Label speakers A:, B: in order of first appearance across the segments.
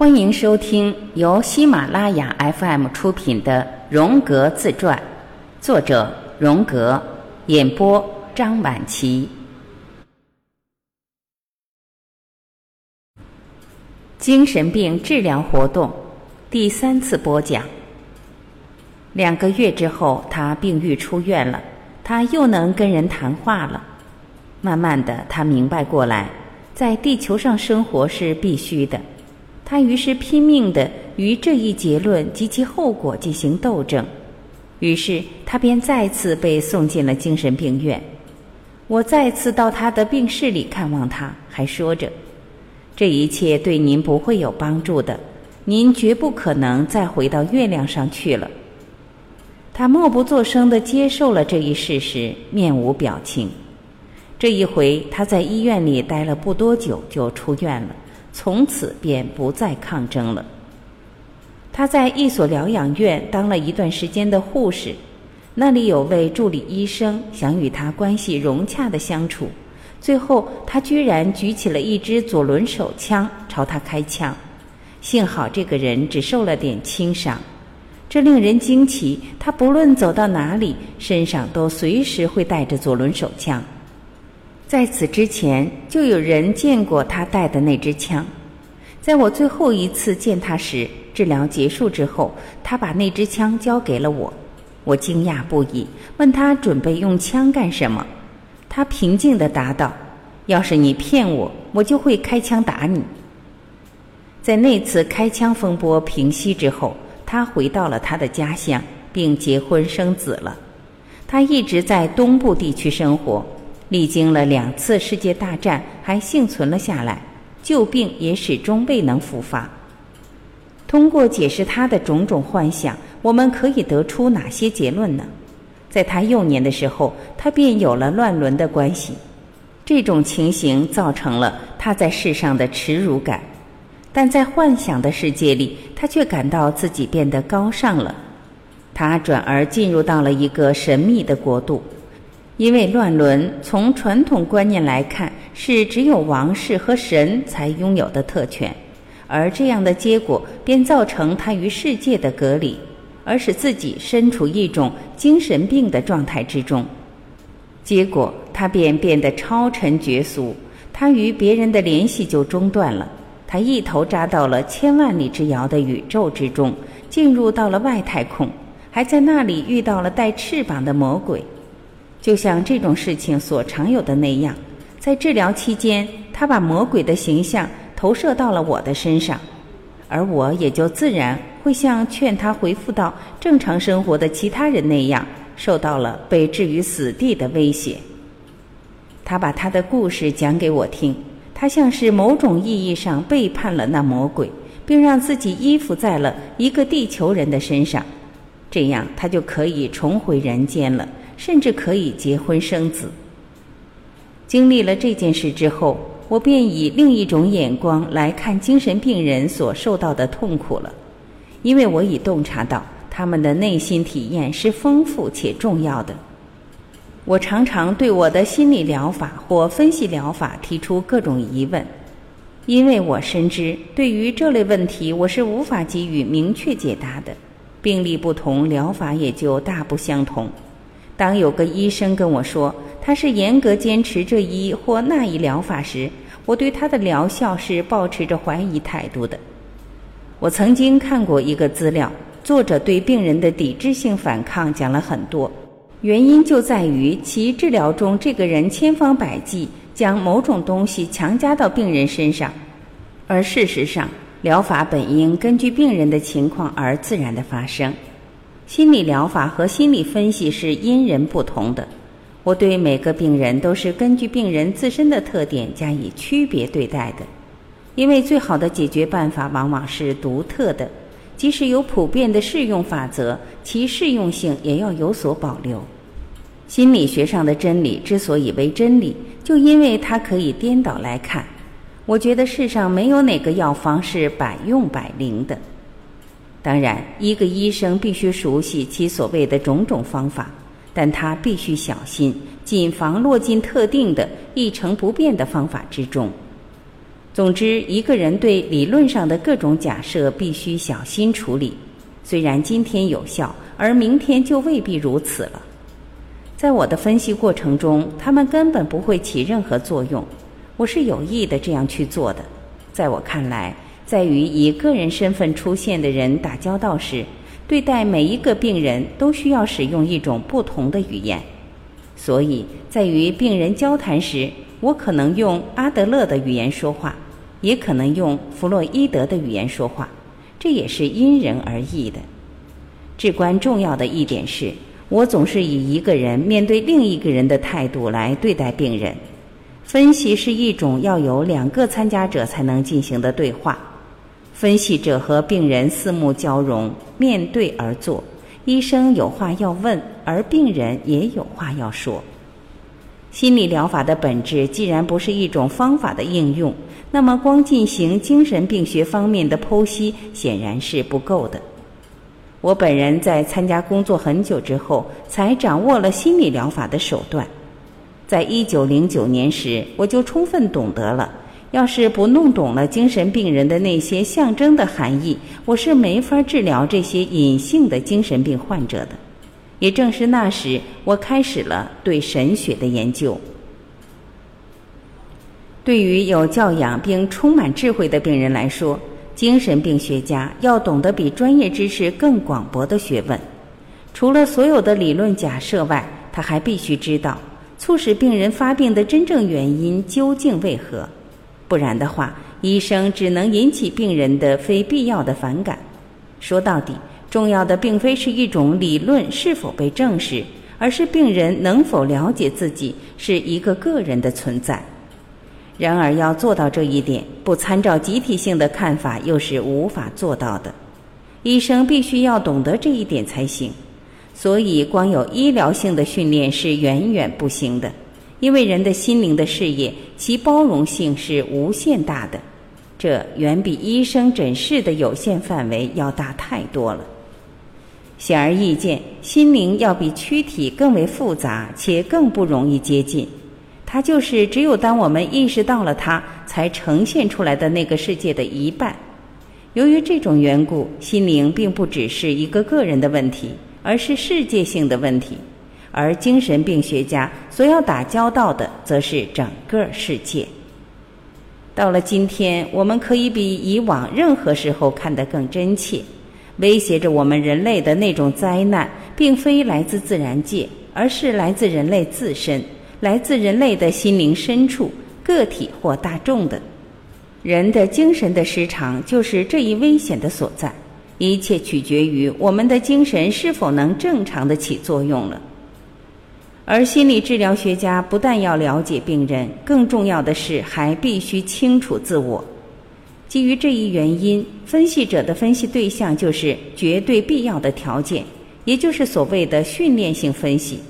A: 欢迎收听由喜马拉雅 FM 出品的《荣格自传》，作者荣格，演播张晚琪。精神病治疗活动第三次播讲。两个月之后，他病愈出院了，他又能跟人谈话了。慢慢的，他明白过来，在地球上生活是必须的。他于是拼命的与这一结论及其后果进行斗争，于是他便再次被送进了精神病院。我再次到他的病室里看望他，还说着：“这一切对您不会有帮助的，您绝不可能再回到月亮上去了。”他默不作声的接受了这一事实，面无表情。这一回他在医院里待了不多久，就出院了。从此便不再抗争了。他在一所疗养院当了一段时间的护士，那里有位助理医生想与他关系融洽的相处，最后他居然举起了一支左轮手枪朝他开枪，幸好这个人只受了点轻伤，这令人惊奇。他不论走到哪里，身上都随时会带着左轮手枪。在此之前，就有人见过他带的那支枪。在我最后一次见他时，治疗结束之后，他把那支枪交给了我。我惊讶不已，问他准备用枪干什么。他平静地答道：“要是你骗我，我就会开枪打你。”在那次开枪风波平息之后，他回到了他的家乡，并结婚生子了。他一直在东部地区生活。历经了两次世界大战，还幸存了下来，旧病也始终未能复发。通过解释他的种种幻想，我们可以得出哪些结论呢？在他幼年的时候，他便有了乱伦的关系，这种情形造成了他在世上的耻辱感，但在幻想的世界里，他却感到自己变得高尚了。他转而进入到了一个神秘的国度。因为乱伦从传统观念来看是只有王室和神才拥有的特权，而这样的结果便造成他与世界的隔离，而使自己身处一种精神病的状态之中。结果他便变得超尘绝俗，他与别人的联系就中断了，他一头扎到了千万里之遥的宇宙之中，进入到了外太空，还在那里遇到了带翅膀的魔鬼。就像这种事情所常有的那样，在治疗期间，他把魔鬼的形象投射到了我的身上，而我也就自然会像劝他恢复到正常生活的其他人那样，受到了被置于死地的威胁。他把他的故事讲给我听，他像是某种意义上背叛了那魔鬼，并让自己依附在了一个地球人的身上，这样他就可以重回人间了。甚至可以结婚生子。经历了这件事之后，我便以另一种眼光来看精神病人所受到的痛苦了，因为我已洞察到他们的内心体验是丰富且重要的。我常常对我的心理疗法或分析疗法提出各种疑问，因为我深知对于这类问题我是无法给予明确解答的。病例不同，疗法也就大不相同。当有个医生跟我说他是严格坚持这一或那一疗法时，我对他的疗效是保持着怀疑态度的。我曾经看过一个资料，作者对病人的抵制性反抗讲了很多，原因就在于其治疗中这个人千方百计将某种东西强加到病人身上，而事实上疗法本应根据病人的情况而自然的发生。心理疗法和心理分析是因人不同的，我对每个病人都是根据病人自身的特点加以区别对待的，因为最好的解决办法往往是独特的，即使有普遍的适用法则，其适用性也要有所保留。心理学上的真理之所以为真理，就因为它可以颠倒来看。我觉得世上没有哪个药方是百用百灵的。当然，一个医生必须熟悉其所谓的种种方法，但他必须小心，谨防落进特定的一成不变的方法之中。总之，一个人对理论上的各种假设必须小心处理，虽然今天有效，而明天就未必如此了。在我的分析过程中，他们根本不会起任何作用。我是有意的这样去做的。在我看来，在与以个人身份出现的人打交道时，对待每一个病人都需要使用一种不同的语言。所以在与病人交谈时，我可能用阿德勒的语言说话，也可能用弗洛伊德的语言说话，这也是因人而异的。至关重要的一点是。我总是以一个人面对另一个人的态度来对待病人。分析是一种要有两个参加者才能进行的对话。分析者和病人四目交融，面对而坐。医生有话要问，而病人也有话要说。心理疗法的本质既然不是一种方法的应用，那么光进行精神病学方面的剖析显然是不够的。我本人在参加工作很久之后，才掌握了心理疗法的手段。在一九零九年时，我就充分懂得了，要是不弄懂了精神病人的那些象征的含义，我是没法治疗这些隐性的精神病患者的。也正是那时，我开始了对神学的研究。对于有教养并充满智慧的病人来说，精神病学家要懂得比专业知识更广博的学问，除了所有的理论假设外，他还必须知道促使病人发病的真正原因究竟为何。不然的话，医生只能引起病人的非必要的反感。说到底，重要的并非是一种理论是否被证实，而是病人能否了解自己是一个个人的存在。然而，要做到这一点，不参照集体性的看法，又是无法做到的。医生必须要懂得这一点才行。所以，光有医疗性的训练是远远不行的，因为人的心灵的事业，其包容性是无限大的，这远比医生诊室的有限范围要大太多了。显而易见，心灵要比躯体更为复杂，且更不容易接近。它就是只有当我们意识到了它，才呈现出来的那个世界的一半。由于这种缘故，心灵并不只是一个个人的问题，而是世界性的问题。而精神病学家所要打交道的，则是整个世界。到了今天，我们可以比以往任何时候看得更真切。威胁着我们人类的那种灾难，并非来自自然界，而是来自人类自身。来自人类的心灵深处，个体或大众的，人的精神的失常就是这一危险的所在。一切取决于我们的精神是否能正常的起作用了。而心理治疗学家不但要了解病人，更重要的是还必须清楚自我。基于这一原因，分析者的分析对象就是绝对必要的条件，也就是所谓的训练性分析，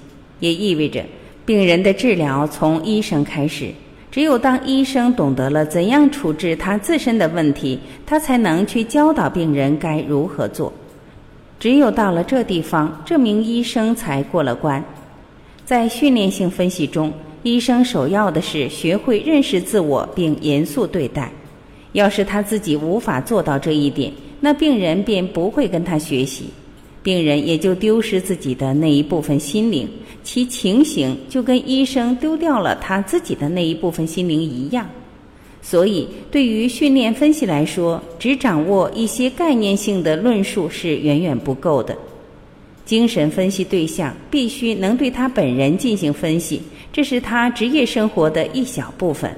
A: 也意味着。病人的治疗从医生开始，只有当医生懂得了怎样处置他自身的问题，他才能去教导病人该如何做。只有到了这地方，这名医生才过了关。在训练性分析中，医生首要的是学会认识自我并严肃对待。要是他自己无法做到这一点，那病人便不会跟他学习。病人也就丢失自己的那一部分心灵，其情形就跟医生丢掉了他自己的那一部分心灵一样。所以，对于训练分析来说，只掌握一些概念性的论述是远远不够的。精神分析对象必须能对他本人进行分析，这是他职业生活的一小部分，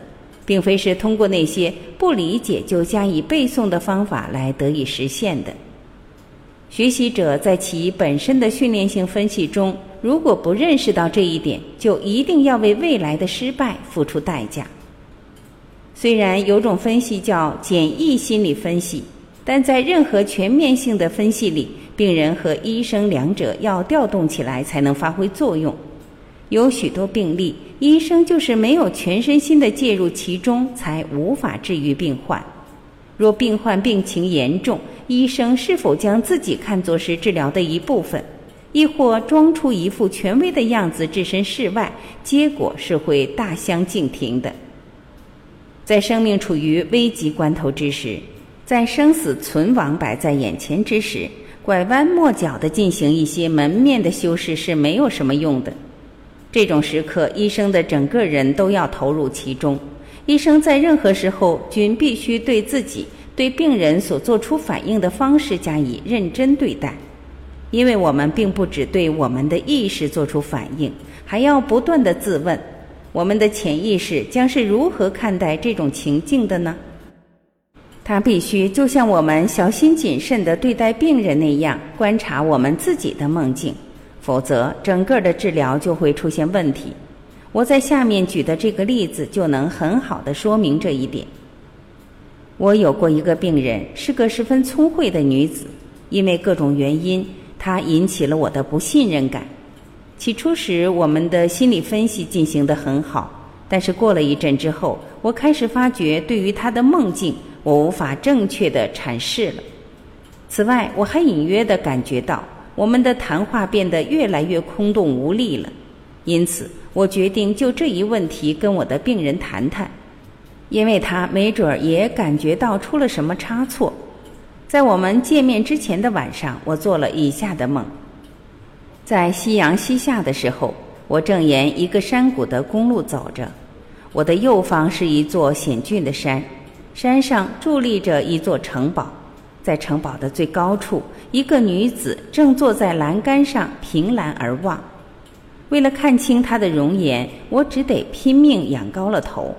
A: 并非是通过那些不理解就加以背诵的方法来得以实现的。学习者在其本身的训练性分析中，如果不认识到这一点，就一定要为未来的失败付出代价。虽然有种分析叫简易心理分析，但在任何全面性的分析里，病人和医生两者要调动起来才能发挥作用。有许多病例，医生就是没有全身心的介入其中，才无法治愈病患。若病患病情严重，医生是否将自己看作是治疗的一部分，亦或装出一副权威的样子置身事外，结果是会大相径庭的。在生命处于危急关头之时，在生死存亡摆在眼前之时，拐弯抹角地进行一些门面的修饰是没有什么用的。这种时刻，医生的整个人都要投入其中。医生在任何时候均必须对自己、对病人所做出反应的方式加以认真对待，因为我们并不只对我们的意识做出反应，还要不断地自问。我们的潜意识将是如何看待这种情境的呢？他必须就像我们小心谨慎地对待病人那样观察我们自己的梦境，否则整个的治疗就会出现问题。我在下面举的这个例子就能很好的说明这一点。我有过一个病人，是个十分聪慧的女子，因为各种原因，她引起了我的不信任感。起初时，我们的心理分析进行得很好，但是过了一阵之后，我开始发觉，对于她的梦境，我无法正确的阐释了。此外，我还隐约的感觉到，我们的谈话变得越来越空洞无力了。因此，我决定就这一问题跟我的病人谈谈，因为他没准儿也感觉到出了什么差错。在我们见面之前的晚上，我做了以下的梦。在夕阳西下的时候，我正沿一个山谷的公路走着。我的右方是一座险峻的山，山上伫立着一座城堡。在城堡的最高处，一个女子正坐在栏杆上凭栏而望。为了看清她的容颜，我只得拼命仰高了头。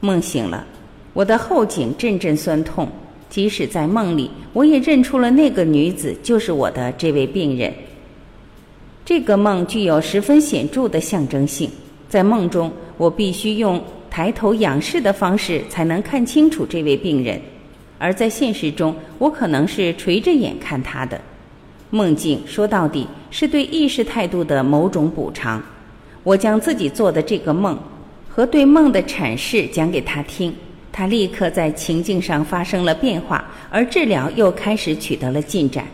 A: 梦醒了，我的后颈阵阵酸痛。即使在梦里，我也认出了那个女子就是我的这位病人。这个梦具有十分显著的象征性。在梦中，我必须用抬头仰视的方式才能看清楚这位病人；而在现实中，我可能是垂着眼看他的。梦境说到底是对意识态度的某种补偿。我将自己做的这个梦和对梦的阐释讲给他听，他立刻在情境上发生了变化，而治疗又开始取得了进展。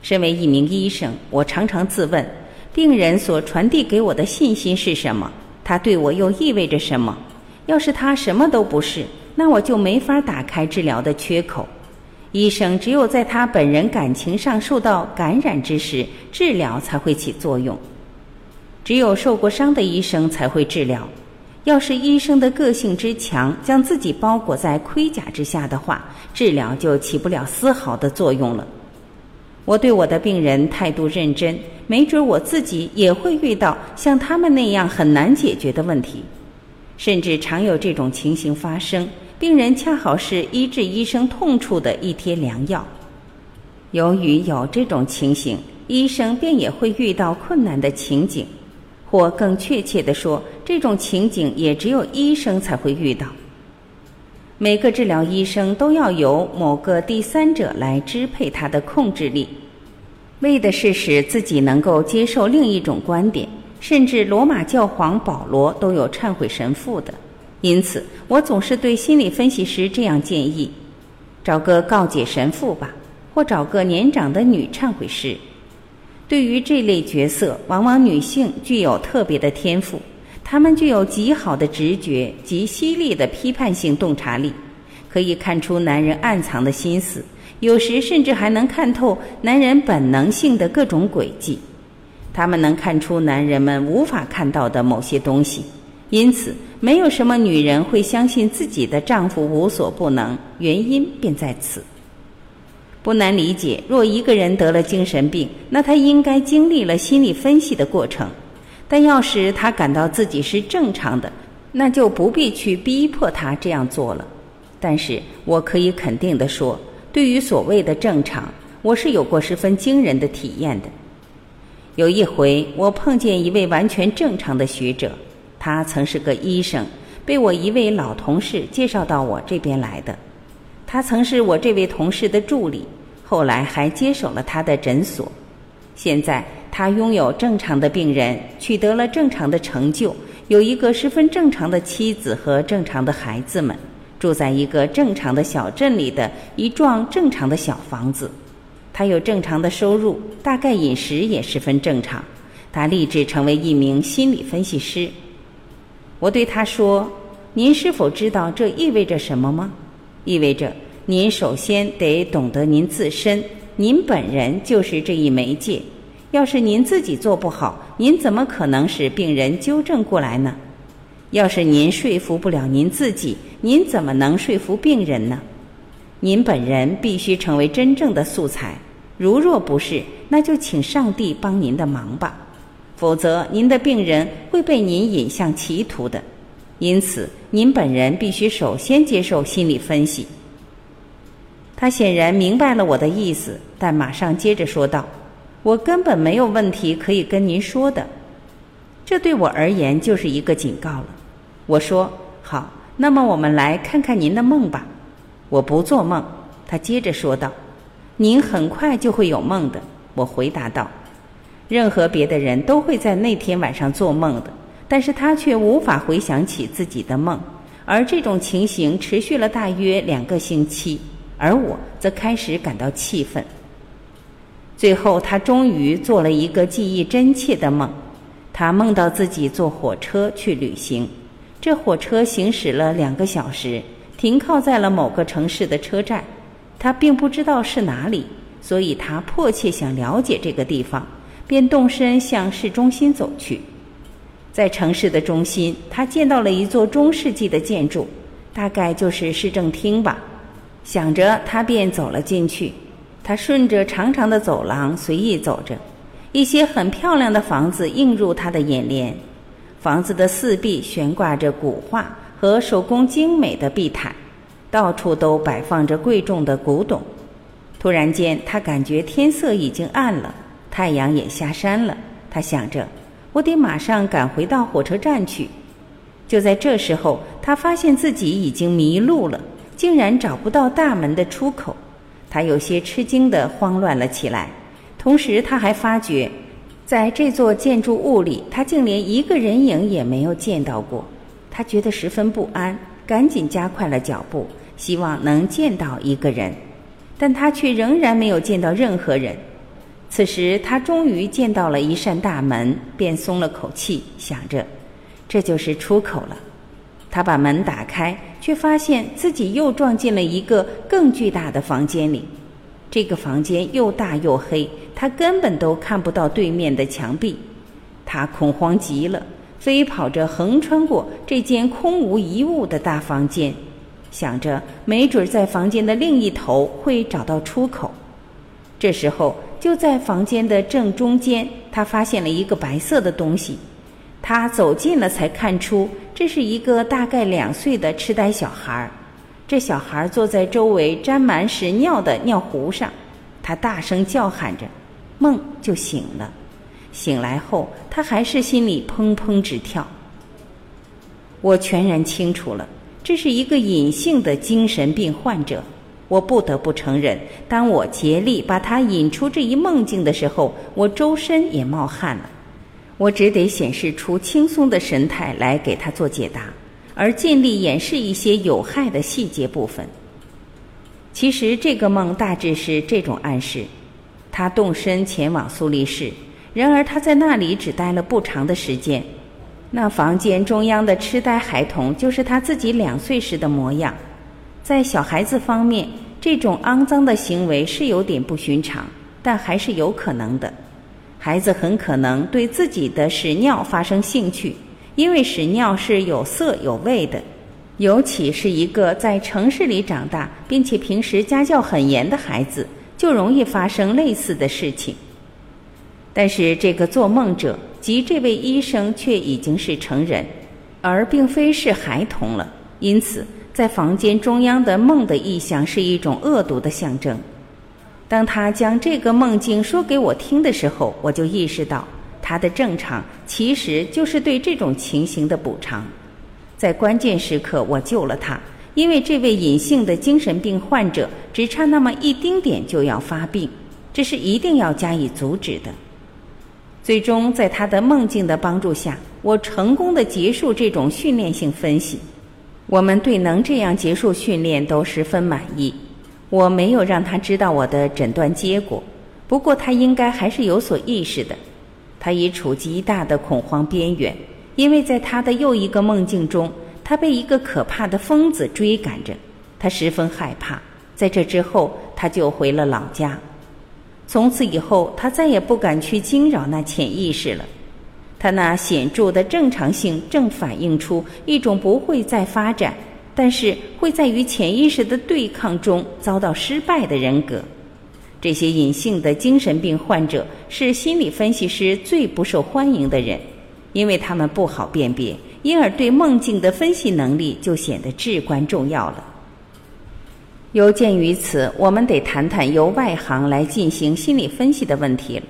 A: 身为一名医生，我常常自问：病人所传递给我的信息是什么？他对我又意味着什么？要是他什么都不是，那我就没法打开治疗的缺口。医生只有在他本人感情上受到感染之时，治疗才会起作用。只有受过伤的医生才会治疗。要是医生的个性之强，将自己包裹在盔甲之下的话，治疗就起不了丝毫的作用了。我对我的病人态度认真，没准我自己也会遇到像他们那样很难解决的问题，甚至常有这种情形发生。病人恰好是医治医生痛处的一贴良药。由于有这种情形，医生便也会遇到困难的情景，或更确切地说，这种情景也只有医生才会遇到。每个治疗医生都要由某个第三者来支配他的控制力，为的是使自己能够接受另一种观点。甚至罗马教皇保罗都有忏悔神父的。因此，我总是对心理分析师这样建议：找个告解神父吧，或找个年长的女忏悔师。对于这类角色，往往女性具有特别的天赋。他们具有极好的直觉及犀利的批判性洞察力，可以看出男人暗藏的心思，有时甚至还能看透男人本能性的各种诡计。他们能看出男人们无法看到的某些东西，因此没有什么女人会相信自己的丈夫无所不能。原因便在此。不难理解，若一个人得了精神病，那他应该经历了心理分析的过程。但要是他感到自己是正常的，那就不必去逼迫他这样做了。但是我可以肯定地说，对于所谓的正常，我是有过十分惊人的体验的。有一回，我碰见一位完全正常的学者，他曾是个医生，被我一位老同事介绍到我这边来的。他曾是我这位同事的助理，后来还接手了他的诊所。现在。他拥有正常的病人，取得了正常的成就，有一个十分正常的妻子和正常的孩子们，住在一个正常的小镇里的一幢正常的小房子。他有正常的收入，大概饮食也十分正常。他立志成为一名心理分析师。我对他说：“您是否知道这意味着什么吗？意味着您首先得懂得您自身，您本人就是这一媒介。要是您自己做不好，您怎么可能使病人纠正过来呢？要是您说服不了您自己，您怎么能说服病人呢？您本人必须成为真正的素材。如若不是，那就请上帝帮您的忙吧。否则，您的病人会被您引向歧途的。因此，您本人必须首先接受心理分析。他显然明白了我的意思，但马上接着说道：“我根本没有问题可以跟您说的。这对我而言就是一个警告了。”我说：“好，那么我们来看看您的梦吧。”我不做梦。他接着说道：“您很快就会有梦的。”我回答道。任何别的人都会在那天晚上做梦的，但是他却无法回想起自己的梦，而这种情形持续了大约两个星期，而我则开始感到气愤。最后，他终于做了一个记忆真切的梦，他梦到自己坐火车去旅行，这火车行驶了两个小时，停靠在了某个城市的车站，他并不知道是哪里，所以他迫切想了解这个地方。便动身向市中心走去，在城市的中心，他见到了一座中世纪的建筑，大概就是市政厅吧。想着，他便走了进去。他顺着长长的走廊随意走着，一些很漂亮的房子映入他的眼帘。房子的四壁悬挂着古画和手工精美的地毯，到处都摆放着贵重的古董。突然间，他感觉天色已经暗了。太阳也下山了，他想着，我得马上赶回到火车站去。就在这时候，他发现自己已经迷路了，竟然找不到大门的出口。他有些吃惊的慌乱了起来，同时他还发觉，在这座建筑物里，他竟连一个人影也没有见到过。他觉得十分不安，赶紧加快了脚步，希望能见到一个人，但他却仍然没有见到任何人。此时，他终于见到了一扇大门，便松了口气，想着，这就是出口了。他把门打开，却发现自己又撞进了一个更巨大的房间里。这个房间又大又黑，他根本都看不到对面的墙壁。他恐慌极了，飞跑着横穿过这间空无一物的大房间，想着没准在房间的另一头会找到出口。这时候。就在房间的正中间，他发现了一个白色的东西。他走近了，才看出这是一个大概两岁的痴呆小孩。这小孩坐在周围沾满屎尿的尿壶上，他大声叫喊着，梦就醒了。醒来后，他还是心里砰砰直跳。我全然清楚了，这是一个隐性的精神病患者。我不得不承认，当我竭力把他引出这一梦境的时候，我周身也冒汗了。我只得显示出轻松的神态来给他做解答，而尽力掩饰一些有害的细节部分。其实这个梦大致是这种暗示：他动身前往苏黎世，然而他在那里只待了不长的时间。那房间中央的痴呆孩童就是他自己两岁时的模样。在小孩子方面，这种肮脏的行为是有点不寻常，但还是有可能的。孩子很可能对自己的屎尿发生兴趣，因为屎尿是有色有味的。尤其是一个在城市里长大，并且平时家教很严的孩子，就容易发生类似的事情。但是这个做梦者及这位医生却已经是成人，而并非是孩童了，因此。在房间中央的梦的意象是一种恶毒的象征。当他将这个梦境说给我听的时候，我就意识到他的正常其实就是对这种情形的补偿。在关键时刻，我救了他，因为这位隐性的精神病患者只差那么一丁点就要发病，这是一定要加以阻止的。最终，在他的梦境的帮助下，我成功的结束这种训练性分析。我们对能这样结束训练都十分满意。我没有让他知道我的诊断结果，不过他应该还是有所意识的。他已处极大的恐慌边缘，因为在他的又一个梦境中，他被一个可怕的疯子追赶着，他十分害怕。在这之后，他就回了老家。从此以后，他再也不敢去惊扰那潜意识了。他那显著的正常性正反映出一种不会再发展，但是会在与潜意识的对抗中遭到失败的人格。这些隐性的精神病患者是心理分析师最不受欢迎的人，因为他们不好辨别，因而对梦境的分析能力就显得至关重要了。有鉴于此，我们得谈谈由外行来进行心理分析的问题了。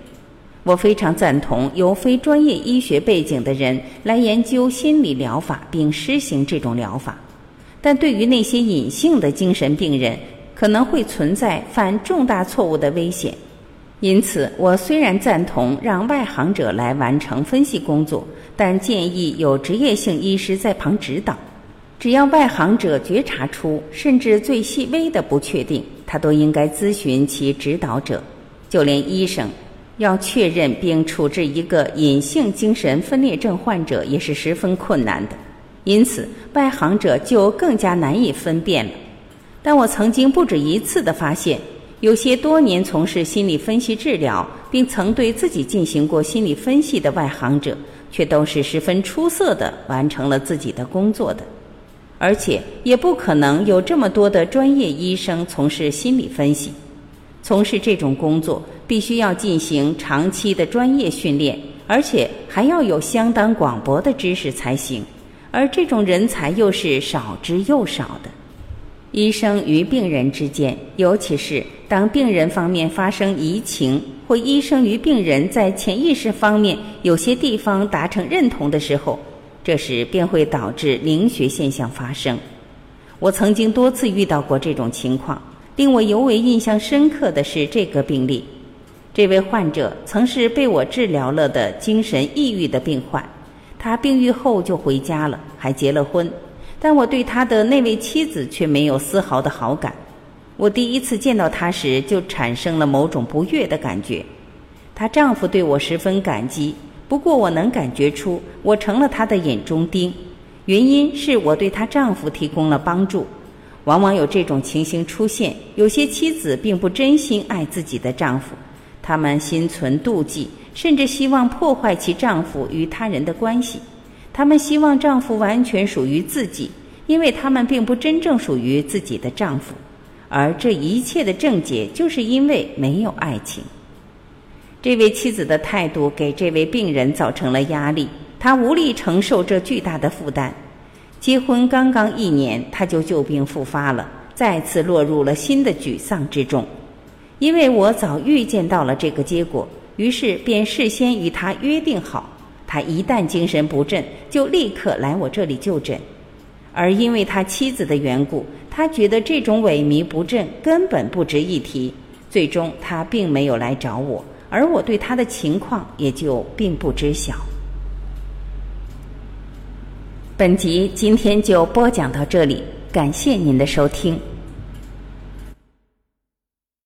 A: 我非常赞同由非专业医学背景的人来研究心理疗法并施行这种疗法，但对于那些隐性的精神病人，可能会存在犯重大错误的危险，因此我虽然赞同让外行者来完成分析工作，但建议有职业性医师在旁指导。只要外行者觉察出甚至最细微的不确定，他都应该咨询其指导者。就连医生要确认并处置一个隐性精神分裂症患者也是十分困难的，因此外行者就更加难以分辨了。但我曾经不止一次的发现，有些多年从事心理分析治疗，并曾对自己进行过心理分析的外行者，却都是十分出色的完成了自己的工作的，而且也不可能有这么多的专业医生从事心理分析。从事这种工作，必须要进行长期的专业训练，而且还要有相当广博的知识才行，而这种人才又是少之又少的。医生与病人之间，尤其是当病人方面发生移情，或医生与病人在潜意识方面有些地方达成认同的时候，这时便会导致灵学现象发生。我曾经多次遇到过这种情况，令我尤为印象深刻的是这个病例。这位患者曾是被我治疗了的精神抑郁的病患，他病愈后就回家了，还结了婚。但我对他的那位妻子却没有丝毫的好感。我第一次见到他时，就产生了某种不悦的感觉。她丈夫对我十分感激，不过我能感觉出我成了他的眼中钉。原因是我对她丈夫提供了帮助。往往有这种情形出现：有些妻子并不真心爱自己的丈夫，他们心存妒忌，甚至希望破坏其丈夫与他人的关系。他们希望丈夫完全属于自己，因为他们并不真正属于自己的丈夫，而这一切的症结就是因为没有爱情。这位妻子的态度给这位病人造成了压力，他无力承受这巨大的负担。结婚刚刚一年，他就旧病复发了，再次落入了新的沮丧之中。因为我早预见到了这个结果，于是便事先与他约定好。他一旦精神不振，就立刻来我这里就诊。而因为他妻子的缘故，他觉得这种萎靡不振根本不值一提。最终，他并没有来找我，而我对他的情况也就并不知晓。本集今天就播讲到这里，感谢您的收听。